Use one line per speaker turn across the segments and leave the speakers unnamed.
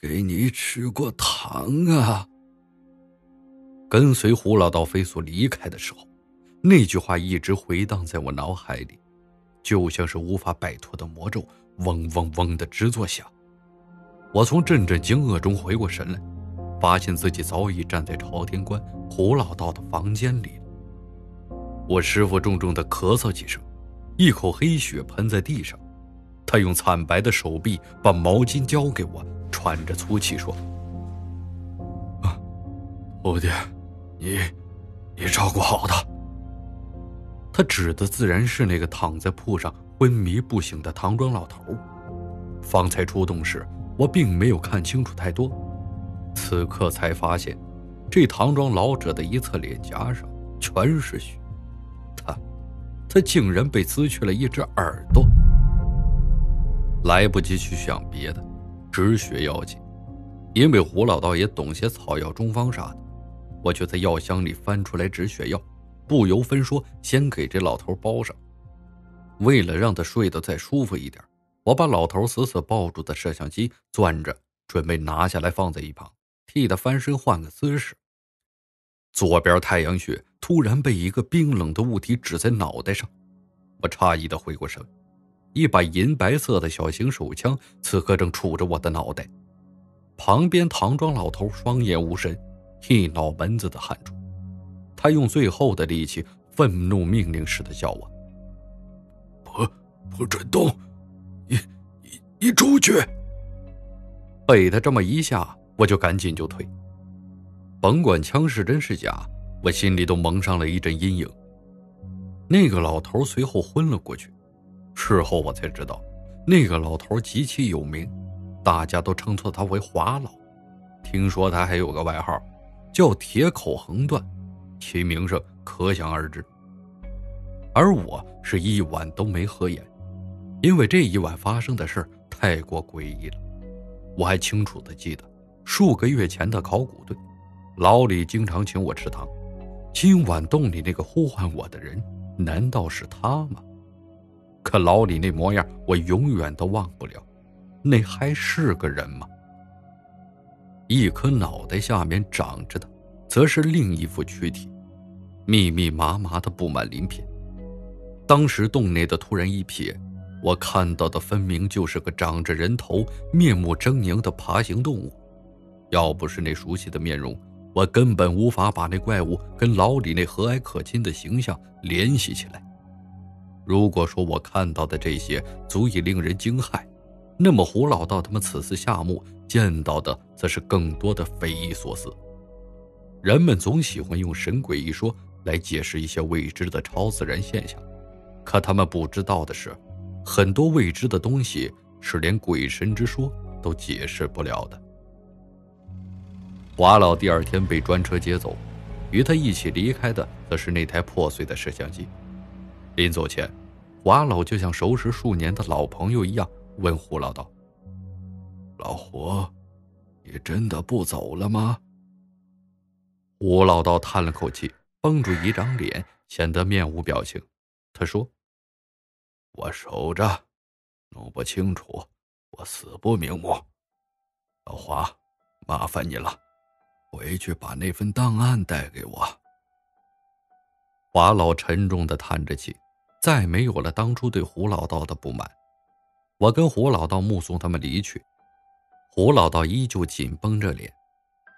给你吃过糖啊。跟随胡老道飞速离开的时候，那句话一直回荡在我脑海里，就像是无法摆脱的魔咒，嗡嗡嗡的直作响。我从阵阵惊愕中回过神来，发现自己早已站在朝天关胡老道的房间里我师傅重重的咳嗽几声，一口黑血喷在地上。他用惨白的手臂把毛巾交给我，喘着粗气说：“啊，徒弟，你，你照顾好他。”他指的自然是那个躺在铺上昏迷不醒的唐庄老头。方才出动时，我并没有看清楚太多，此刻才发现，这唐庄老者的一侧脸颊上全是血，他，他竟然被撕去了一只耳朵。来不及去想别的，止血要紧。因为胡老道也懂些草药、中方啥的，我就在药箱里翻出来止血药，不由分说，先给这老头包上。为了让他睡得再舒服一点，我把老头死死抱住的摄像机攥着，准备拿下来放在一旁，替他翻身换个姿势。左边太阳穴突然被一个冰冷的物体指在脑袋上，我诧异的回过神。一把银白色的小型手枪此刻正杵着我的脑袋，旁边唐庄老头双眼无神，一脑门子的汗珠。他用最后的力气，愤怒命令似的叫我：“
不，不准动！你，你，你出去！”
被他这么一下，我就赶紧就退。甭管枪是真是假，我心里都蒙上了一阵阴影。那个老头随后昏了过去。事后我才知道，那个老头极其有名，大家都称作他为华老。听说他还有个外号，叫铁口横断，其名声可想而知。而我是一晚都没合眼，因为这一晚发生的事太过诡异了。我还清楚的记得，数个月前的考古队，老李经常请我吃糖。今晚洞里那个呼唤我的人，难道是他吗？可老李那模样，我永远都忘不了。那还是个人吗？一颗脑袋下面长着的，则是另一副躯体，密密麻麻的布满鳞片。当时洞内的突然一瞥，我看到的分明就是个长着人头、面目狰狞的爬行动物。要不是那熟悉的面容，我根本无法把那怪物跟老李那和蔼可亲的形象联系起来。如果说我看到的这些足以令人惊骇，那么胡老道他们此次下墓见到的则是更多的匪夷所思。人们总喜欢用神鬼一说来解释一些未知的超自然现象，可他们不知道的是，很多未知的东西是连鬼神之说都解释不了的。华老第二天被专车接走，与他一起离开的则是那台破碎的摄像机。临走前，华老就像熟识数年的老朋友一样问胡老道：“
老胡，你真的不走了吗？”
胡老道叹了口气，绷住一张脸，显得面无表情。他说：“
我守着，弄不清楚，我死不瞑目。老华，麻烦你了，回去把那份档案带给我。”
华老沉重的叹着气。再没有了当初对胡老道的不满，我跟胡老道目送他们离去，胡老道依旧紧绷着脸，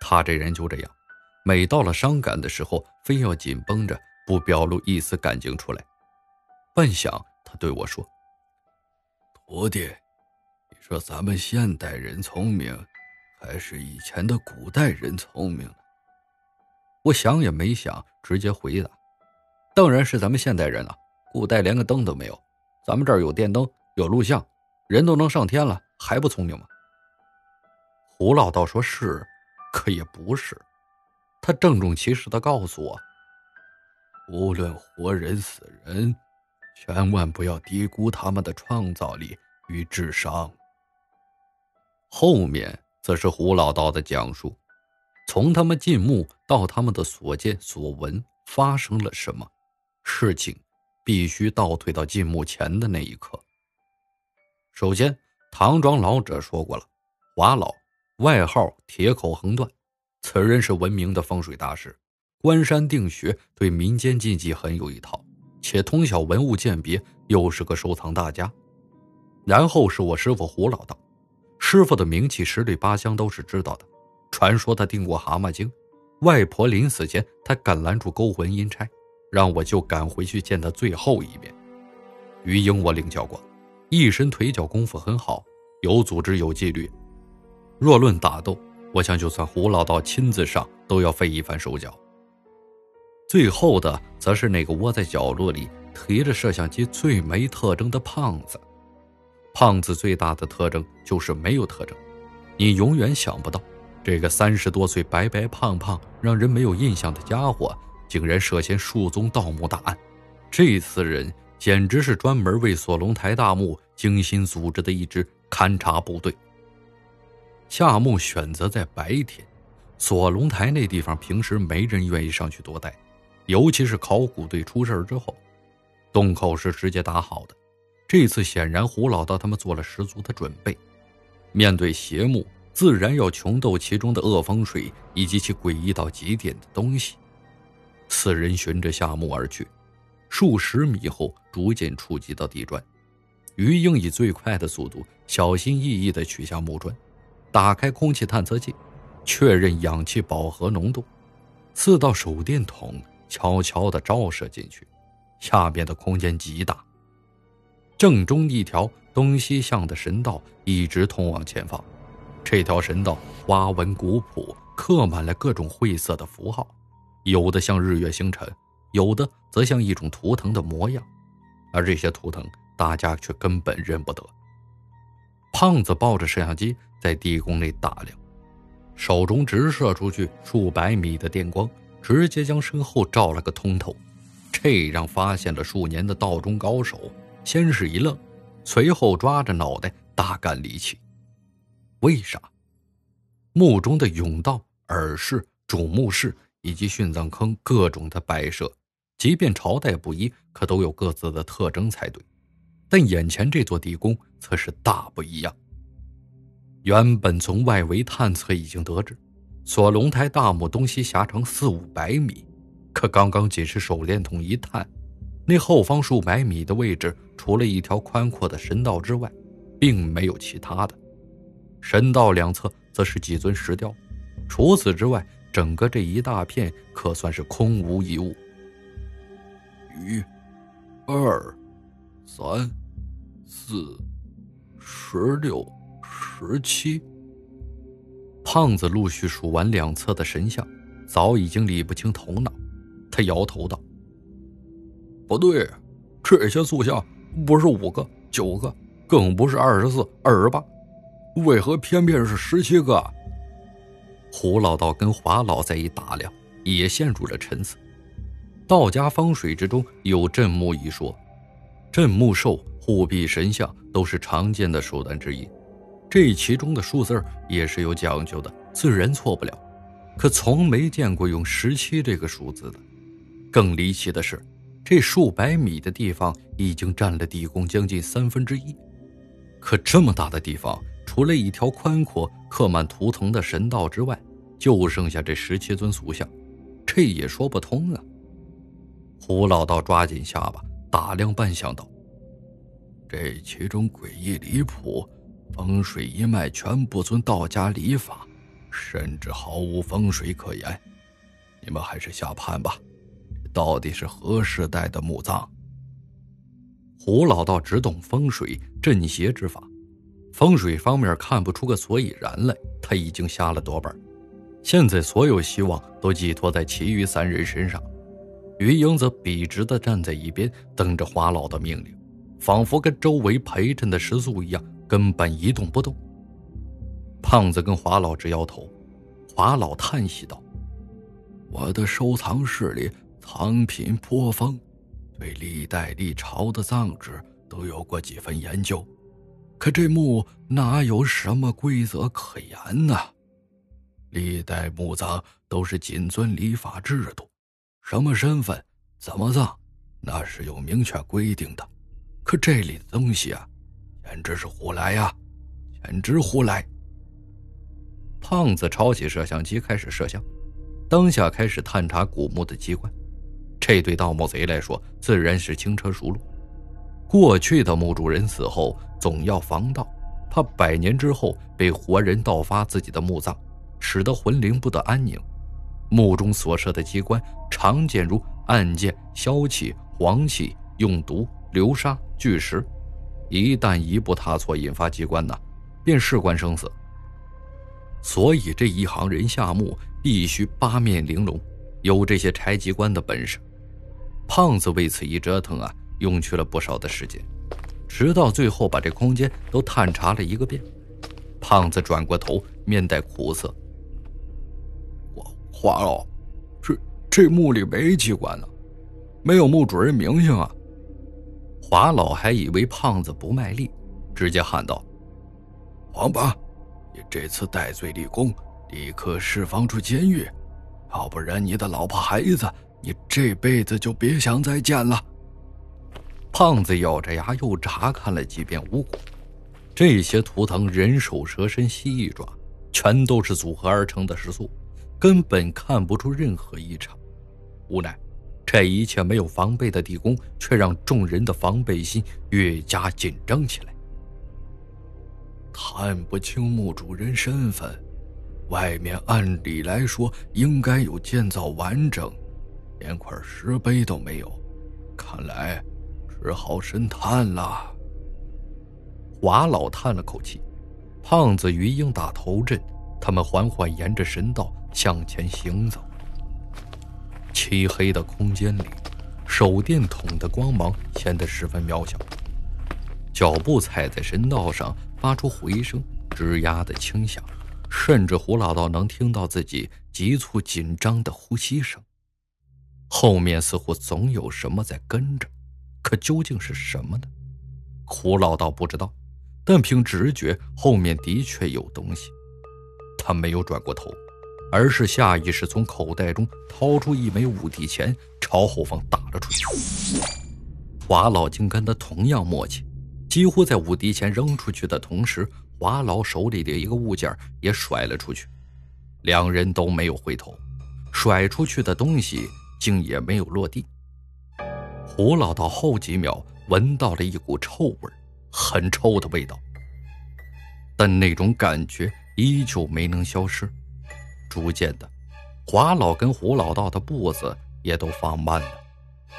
他这人就这样，每到了伤感的时候，非要紧绷着，不表露一丝感情出来。半晌，他对我说：“
徒弟，你说咱们现代人聪明，还是以前的古代人聪明呢？”
我想也没想，直接回答：“当然是咱们现代人了。”古代连个灯都没有，咱们这儿有电灯，有录像，人都能上天了，还不聪明吗？胡老道说是，可也不是。他郑重其事的告诉我，
无论活人死人，千万不要低估他们的创造力与智商。
后面则是胡老道的讲述，从他们进墓到他们的所见所闻发生了什么事情。必须倒退到进墓前的那一刻。首先，唐庄老者说过了，华老外号铁口横断。此人是闻名的风水大师，观山定穴，对民间禁忌很有一套，且通晓文物鉴别，又是个收藏大家。然后是我师傅胡老道，师傅的名气十里八乡都是知道的。传说他定过蛤蟆精，外婆临死前，他敢拦住勾魂阴差，让我就赶回去见他最后一面。于英我领教过，一身腿脚功夫很好，有组织有纪律。若论打斗，我想就算胡老道亲自上，都要费一番手脚。最后的则是那个窝在角落里提着摄像机最没特征的胖子。胖子最大的特征就是没有特征，你永远想不到，这个三十多岁、白白胖胖、让人没有印象的家伙，竟然涉嫌数宗盗墓大案。这次人简直是专门为锁龙台大墓精心组织的一支勘察部队。夏墓选择在白天，锁龙台那地方平时没人愿意上去多待，尤其是考古队出事之后，洞口是直接打好的。这次显然胡老道他们做了十足的准备，面对邪墓，自然要穷斗其中的恶风水以及其诡异到极点的东西。四人循着夏墓而去，数十米后逐渐触及到地砖，于英以最快的速度，小心翼翼地取下木砖。打开空气探测器，确认氧气饱和浓度。四道手电筒悄悄地照射进去，下边的空间极大。正中一条东西向的神道一直通往前方。这条神道花纹古朴，刻满了各种晦涩的符号，有的像日月星辰，有的则像一种图腾的模样。而这些图腾，大家却根本认不得。胖子抱着摄像机。在地宫内打量，手中直射出去数百米的电光，直接将身后照了个通透。这让发现了数年的道中高手先是一愣，随后抓着脑袋大干离奇。为啥？墓中的甬道、耳室、主墓室以及殉葬坑各种的摆设，即便朝代不一，可都有各自的特征才对。但眼前这座地宫则是大不一样。原本从外围探测已经得知，锁龙台大墓东西狭长四五百米，可刚刚仅是手电筒一探，那后方数百米的位置，除了一条宽阔的神道之外，并没有其他的。神道两侧则是几尊石雕，除此之外，整个这一大片可算是空无一物。
一、二、三、四、十六。十七，
胖子陆续数完两侧的神像，早已经理不清头脑。他摇头道：“
不对，这些塑像不是五个、九个，更不是二十四、二十八，为何偏偏是十七个？”
胡老道跟华老再一打量，也陷入了沉思。道家风水之中有镇墓一说，镇墓兽、护庇神像都是常见的手段之一。这其中的数字也是有讲究的，自然错不了。可从没见过用十七这个数字的。更离奇的是，这数百米的地方已经占了地宫将近三分之一。可这么大的地方，除了一条宽阔、刻满图腾的神道之外，就剩下这十七尊塑像，这也说不通啊！胡老道抓紧下巴，打量半晌道：“
这其中诡异离谱。”风水一脉全不遵道家礼法，甚至毫无风水可言。你们还是下判吧，到底是何时代的墓葬？
胡老道只懂风水镇邪之法，风水方面看不出个所以然来，他已经下了多半。现在所有希望都寄托在其余三人身上，于英则笔直地站在一边，等着华老的命令，仿佛跟周围陪衬的食宿一样。根本一动不动。胖子跟华老直摇头，华老叹息道：“
我的收藏室里藏品颇丰，对历代历朝的葬制都有过几分研究，可这墓哪有什么规则可言呢？历代墓葬都是谨遵礼法制度，什么身份怎么葬，那是有明确规定的。可这里的东西啊……”简直是胡来呀！简直胡来！
胖子抄起摄像机开始摄像，当下开始探查古墓的机关。这对盗墓贼来说自然是轻车熟路。过去的墓主人死后总要防盗，怕百年之后被活人盗发自己的墓葬，使得魂灵不得安宁。墓中所设的机关常见如暗箭、消气、黄气、用毒、流沙、巨石，一旦一步踏错，引发机关呢，便事关生死。所以这一行人下墓必须八面玲珑，有这些拆机关的本事。胖子为此一折腾啊，用去了不少的时间，直到最后把这空间都探查了一个遍。胖子转过头，面带苦涩。
我华老，这这墓里没机关呢，没有墓主人名姓啊。
华老还以为胖子不卖力，直接喊道：“
王八，你这次戴罪立功，立刻释放出监狱，要不然你的老婆孩子，你这辈子就别想再见了。”
胖子咬着牙又查看了几遍五谷，这些图腾人手蛇身蜥蜴爪，全都是组合而成的石塑。根本看不出任何异常，无奈，这一切没有防备的地宫，却让众人的防备心越加紧张起来。
看不清墓主人身份，外面按理来说应该有建造完整，连块石碑都没有，看来只好神探了。
华老叹了口气，胖子、鱼鹰打头阵，他们缓缓沿着神道。向前行走，漆黑的空间里，手电筒的光芒显得十分渺小。脚步踩在神道上，发出回声，吱呀的轻响，甚至胡老道能听到自己急促紧张的呼吸声。后面似乎总有什么在跟着，可究竟是什么呢？胡老道不知道，但凭直觉，后面的确有东西。他没有转过头。而是下意识从口袋中掏出一枚五帝钱，朝后方打了出去。华老竟跟他同样默契，几乎在五帝钱扔出去的同时，华老手里的一个物件也甩了出去。两人都没有回头，甩出去的东西竟也没有落地。胡老到后几秒闻到了一股臭味，很臭的味道，但那种感觉依旧没能消失。逐渐的，华老跟胡老道的步子也都放慢了。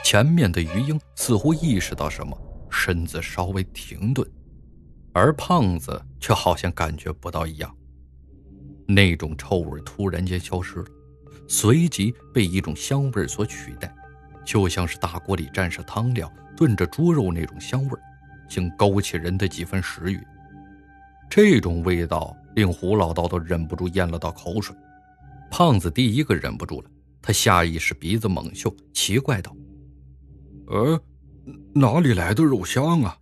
前面的鱼鹰似乎意识到什么，身子稍微停顿，而胖子却好像感觉不到一样。那种臭味突然间消失了，随即被一种香味所取代，就像是大锅里蘸上汤料炖着猪肉那种香味儿，竟勾起人的几分食欲。这种味道令胡老道都忍不住咽了道口水。胖子第一个忍不住了，他下意识鼻子猛嗅，奇怪道：“
呃，哪里来的肉香啊？”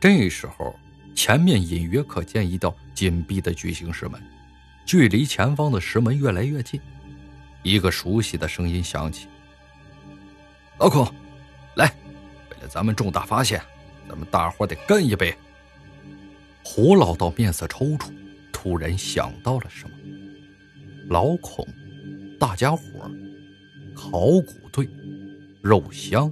这时候，前面隐约可见一道紧闭的巨型石门，距离前方的石门越来越近。一个熟悉的声音响起：“
老孔，来，为了咱们重大发现，咱们大伙得干一杯。”
胡老道面色抽搐，突然想到了什么。老孔，大家伙考古队，肉香。